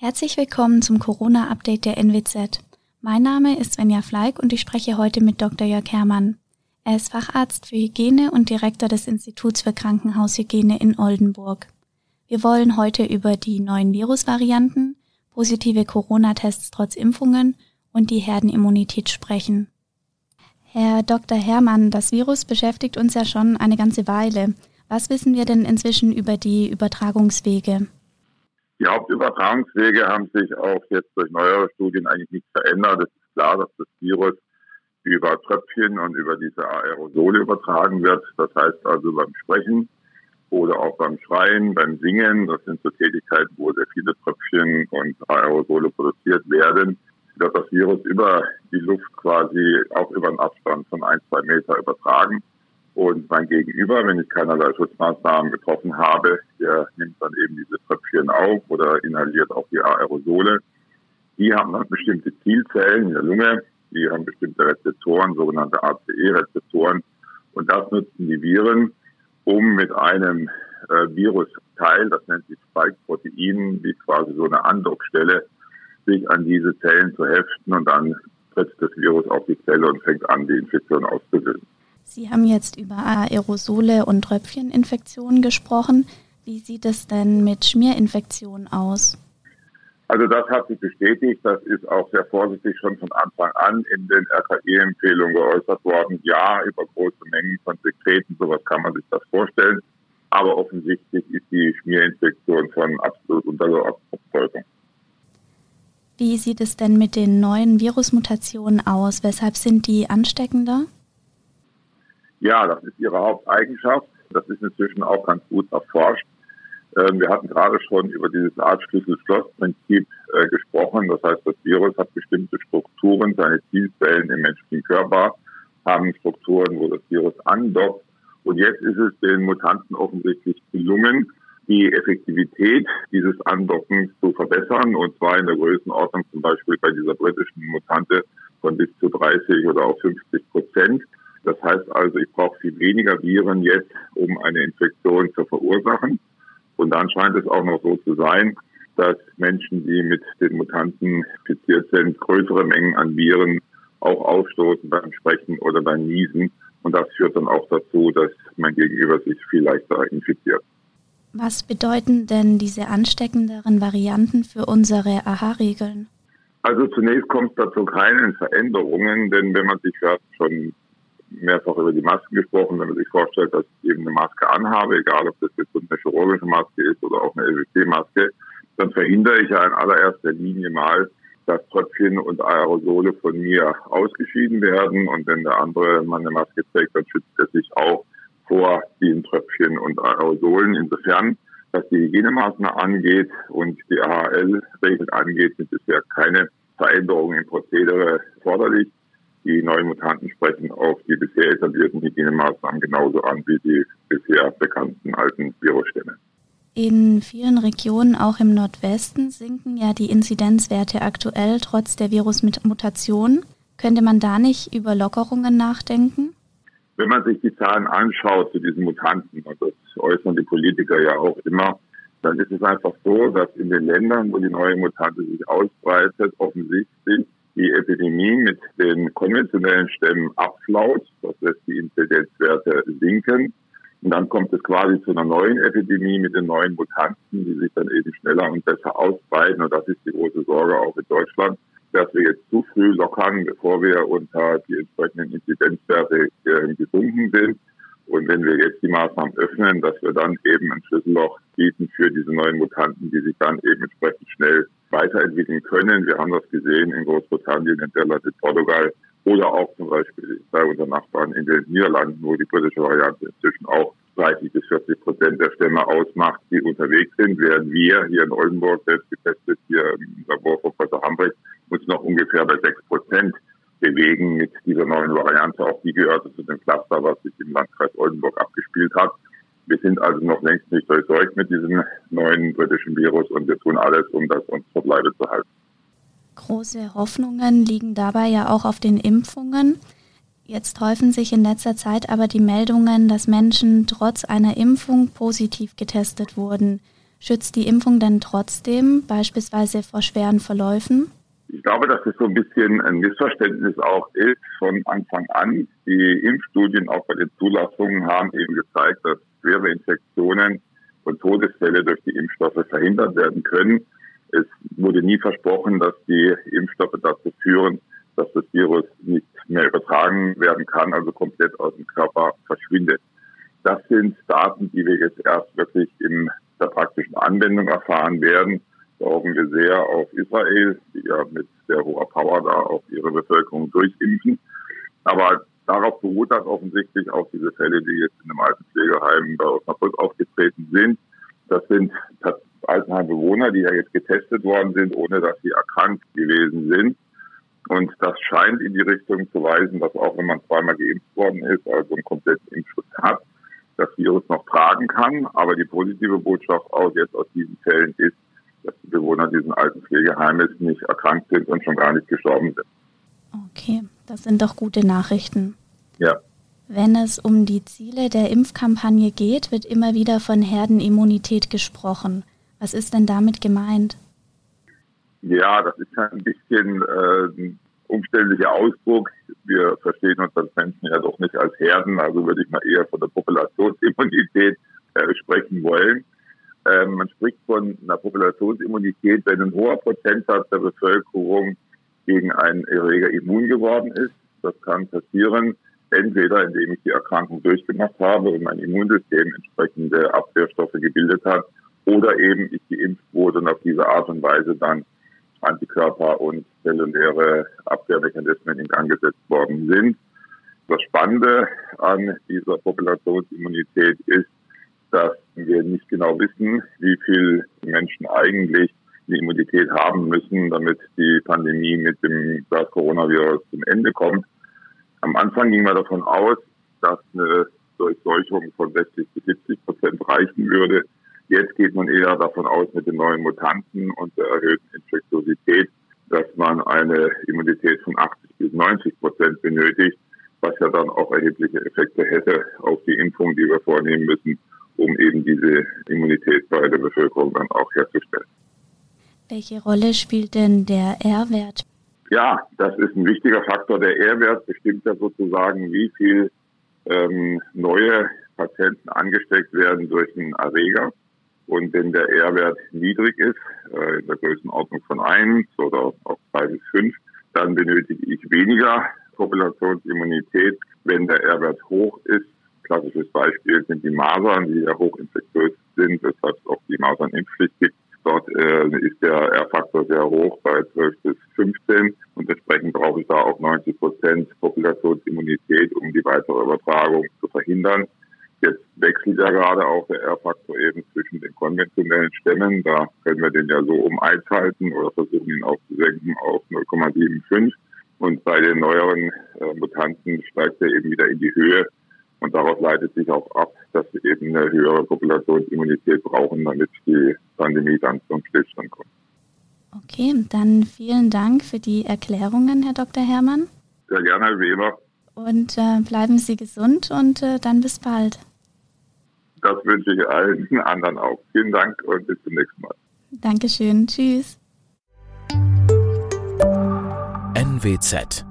Herzlich willkommen zum Corona-Update der NWZ. Mein Name ist Svenja Fleig und ich spreche heute mit Dr. Jörg Herrmann. Er ist Facharzt für Hygiene und Direktor des Instituts für Krankenhaushygiene in Oldenburg. Wir wollen heute über die neuen Virusvarianten, positive Corona-Tests trotz Impfungen und die Herdenimmunität sprechen. Herr Dr. Herrmann, das Virus beschäftigt uns ja schon eine ganze Weile. Was wissen wir denn inzwischen über die Übertragungswege? Die Hauptübertragungswege haben sich auch jetzt durch neuere Studien eigentlich nicht verändert. Es ist klar, dass das Virus über Tröpfchen und über diese Aerosole übertragen wird. Das heißt also beim Sprechen oder auch beim Schreien, beim Singen. Das sind so Tätigkeiten, wo sehr viele Tröpfchen und Aerosole produziert werden. Wird das Virus über die Luft quasi auch über einen Abstand von ein, zwei Meter übertragen. Und mein Gegenüber, wenn ich keinerlei Schutzmaßnahmen getroffen habe, der nimmt dann eben diese Tröpfchen auf oder inhaliert auch die Aerosole. Die haben dann bestimmte Zielzellen in der Lunge, die haben bestimmte Rezeptoren, sogenannte ACE-Rezeptoren. Und das nutzen die Viren, um mit einem äh, Virusteil, das nennt sich Spike-Protein, wie quasi so eine Andockstelle, sich an diese Zellen zu heften und dann tritt das Virus auf die Zelle und fängt an, die Infektion auszulösen. Sie haben jetzt über Aerosole und Tröpfcheninfektionen gesprochen. Wie sieht es denn mit Schmierinfektionen aus? Also das hat sich bestätigt. Das ist auch sehr vorsichtig schon von Anfang an in den RKE-Empfehlungen geäußert worden. Ja, über große Mengen von Sekreten, sowas kann man sich das vorstellen. Aber offensichtlich ist die Schmierinfektion von absolut untergeordneter Bedeutung. Wie sieht es denn mit den neuen Virusmutationen aus? Weshalb sind die ansteckender? Ja, das ist ihre Haupteigenschaft. Das ist inzwischen auch ganz gut erforscht. Ähm, wir hatten gerade schon über dieses Art Schlüssel-Schloss-Prinzip äh, gesprochen. Das heißt, das Virus hat bestimmte Strukturen, seine Zielzellen im menschlichen Körper haben Strukturen, wo das Virus andockt. Und jetzt ist es den Mutanten offensichtlich gelungen, die Effektivität dieses Andockens zu verbessern. Und zwar in der Größenordnung zum Beispiel bei dieser britischen Mutante von bis zu 30 oder auch 50 Prozent. Das heißt also, ich brauche viel weniger Viren jetzt, um eine Infektion zu verursachen. Und dann scheint es auch noch so zu sein, dass Menschen, die mit den Mutanten infiziert sind, größere Mengen an Viren auch ausstoßen beim Sprechen oder beim Niesen. Und das führt dann auch dazu, dass mein Gegenüber sich viel leichter infiziert. Was bedeuten denn diese ansteckenderen Varianten für unsere AHA-Regeln? Also zunächst kommt es dazu keinen Veränderungen, denn wenn man sich ja schon mehrfach über die Masken gesprochen, wenn man sich vorstellt, dass ich eben eine Maske anhabe, egal ob das jetzt eine chirurgische Maske ist oder auch eine LWC-Maske, dann verhindere ich ja in allererster Linie mal, dass Tröpfchen und Aerosole von mir ausgeschieden werden. Und wenn der andere mal eine Maske trägt, dann schützt er sich auch vor diesen Tröpfchen und Aerosolen. Insofern, was die Hygienemaßnahmen angeht und die AHL-Regeln angeht, sind bisher keine Veränderungen im Prozedere erforderlich. Die neuen Mutanten sprechen auf die bisher etablierten Hygienemaßnahmen genauso an wie die bisher bekannten alten Virusstämme. In vielen Regionen, auch im Nordwesten, sinken ja die Inzidenzwerte aktuell trotz der Virusmutation. Könnte man da nicht über Lockerungen nachdenken? Wenn man sich die Zahlen anschaut zu diesen Mutanten, und das äußern die Politiker ja auch immer, dann ist es einfach so, dass in den Ländern, wo die neue Mutante sich ausbreitet, offensichtlich die Epidemie mit den konventionellen Stämmen abflaut. Das lässt die Inzidenzwerte sinken. Und dann kommt es quasi zu einer neuen Epidemie mit den neuen Mutanten, die sich dann eben schneller und besser ausbreiten. Und das ist die große Sorge auch in Deutschland, dass wir jetzt zu früh lockern, bevor wir unter die entsprechenden Inzidenzwerte äh, gesunken sind. Und wenn wir jetzt die Maßnahmen öffnen, dass wir dann eben ein Schlüsselloch bieten für diese neuen Mutanten, die sich dann eben entsprechend schnell weiterentwickeln können. Wir haben das gesehen in Großbritannien, in Irland, in Portugal oder auch zum Beispiel bei unseren Nachbarn in den Niederlanden, wo die britische Variante inzwischen auch 30 bis 40 Prozent der Stämme ausmacht, die unterwegs sind, während wir hier in Oldenburg selbst getestet, hier im Labor von Professor Hambrecht, uns noch ungefähr bei 6 Prozent bewegen mit dieser neuen Variante. Auch die gehörte zu dem Cluster, was sich im Landkreis Oldenburg abgespielt hat. Wir sind also noch längst nicht durchseucht mit diesem neuen britischen Virus und wir tun alles, um das uns vor Leibe zu halten. Große Hoffnungen liegen dabei ja auch auf den Impfungen. Jetzt häufen sich in letzter Zeit aber die Meldungen, dass Menschen trotz einer Impfung positiv getestet wurden. Schützt die Impfung denn trotzdem beispielsweise vor schweren Verläufen? Ich glaube, dass es so ein bisschen ein Missverständnis auch ist von Anfang an. Die Impfstudien auch bei den Zulassungen haben eben gezeigt, dass schwere Infektionen und Todesfälle durch die Impfstoffe verhindert werden können. Es wurde nie versprochen, dass die Impfstoffe dazu führen, dass das Virus nicht mehr übertragen werden kann, also komplett aus dem Körper verschwindet. Das sind Daten, die wir jetzt erst wirklich in der praktischen Anwendung erfahren werden. Da hoffen wir sehr auf Israel, die ja mit sehr hoher Power da auch ihre Bevölkerung durchimpfen. Aber darauf beruht das offensichtlich auch diese Fälle, die jetzt in einem Altenpflegeheim bei Osnabrück aufgetreten sind. Das sind Altenheimbewohner, die ja jetzt getestet worden sind, ohne dass sie erkrankt gewesen sind. Und das scheint in die Richtung zu weisen, dass auch wenn man zweimal geimpft worden ist, also einen kompletten Impfschutz hat, das Virus noch tragen kann. Aber die positive Botschaft auch jetzt aus diesen Fällen ist, dass die Bewohner dieses alten Pflegeheimes nicht erkrankt sind und schon gar nicht gestorben sind. Okay, das sind doch gute Nachrichten. Ja. Wenn es um die Ziele der Impfkampagne geht, wird immer wieder von Herdenimmunität gesprochen. Was ist denn damit gemeint? Ja, das ist ein bisschen äh, ein umständlicher Ausdruck. Wir verstehen uns als Menschen ja doch nicht als Herden, also würde ich mal eher von der Populationsimmunität äh, sprechen wollen. Ähm, man spricht von einer Populationsimmunität, wenn ein hoher Prozentsatz der Bevölkerung gegen einen Erreger immun geworden ist. Das kann passieren, entweder indem ich die Erkrankung durchgemacht habe und mein Immunsystem entsprechende Abwehrstoffe gebildet hat, oder eben ich geimpft wurde und auf diese Art und Weise dann Antikörper und zelluläre Abwehrmechanismen in Gang gesetzt worden sind. Das Spannende an dieser Populationsimmunität ist, dass wir nicht genau wissen, wie viele Menschen eigentlich die Immunität haben müssen, damit die Pandemie mit dem SARS-Coronavirus zum Ende kommt. Am Anfang ging man davon aus, dass eine Durchseuchung von 60 bis 70 Prozent reichen würde. Jetzt geht man eher davon aus, mit den neuen Mutanten und der erhöhten Infektiosität, dass man eine Immunität von 80 bis 90 Prozent benötigt, was ja dann auch erhebliche Effekte hätte auf die Impfung, die wir vornehmen müssen, um eben diese Immunität bei der Bevölkerung dann auch herzustellen. Welche Rolle spielt denn der R-Wert? Ja, das ist ein wichtiger Faktor. Der R-Wert bestimmt ja sozusagen, wie viel ähm, neue Patienten angesteckt werden durch einen Erreger. Und wenn der R-Wert niedrig ist, äh, in der Größenordnung von 1 oder auch 2 bis 5, dann benötige ich weniger Populationsimmunität. Wenn der R-Wert hoch ist, klassisches Beispiel sind die Masern, die ja hochinfektiös sind, weshalb es auch die Masernimpfpflicht gibt. Dort äh, ist der R-Faktor sehr hoch, bei 12 bis 15. Und entsprechend brauche ich da auch 90 Prozent Populationsimmunität, um die weitere Übertragung zu verhindern. Jetzt wechselt ja gerade auch der R-Faktor eben zwischen den konventionellen Stämmen. Da können wir den ja so um 1 halten oder versuchen ihn auch zu senken auf 0,75. Und bei den neueren äh, Mutanten steigt er eben wieder in die Höhe. Und daraus leitet sich auch ab, dass wir eben eine höhere Populationsimmunität brauchen, damit die Pandemie dann zum Stillstand kommt. Okay, dann vielen Dank für die Erklärungen, Herr Dr. Herrmann. Sehr gerne, Herr Weber. Und äh, bleiben Sie gesund und äh, dann bis bald. Das wünsche ich allen anderen auch. Vielen Dank und bis zum nächsten Mal. Dankeschön. Tschüss. NWZ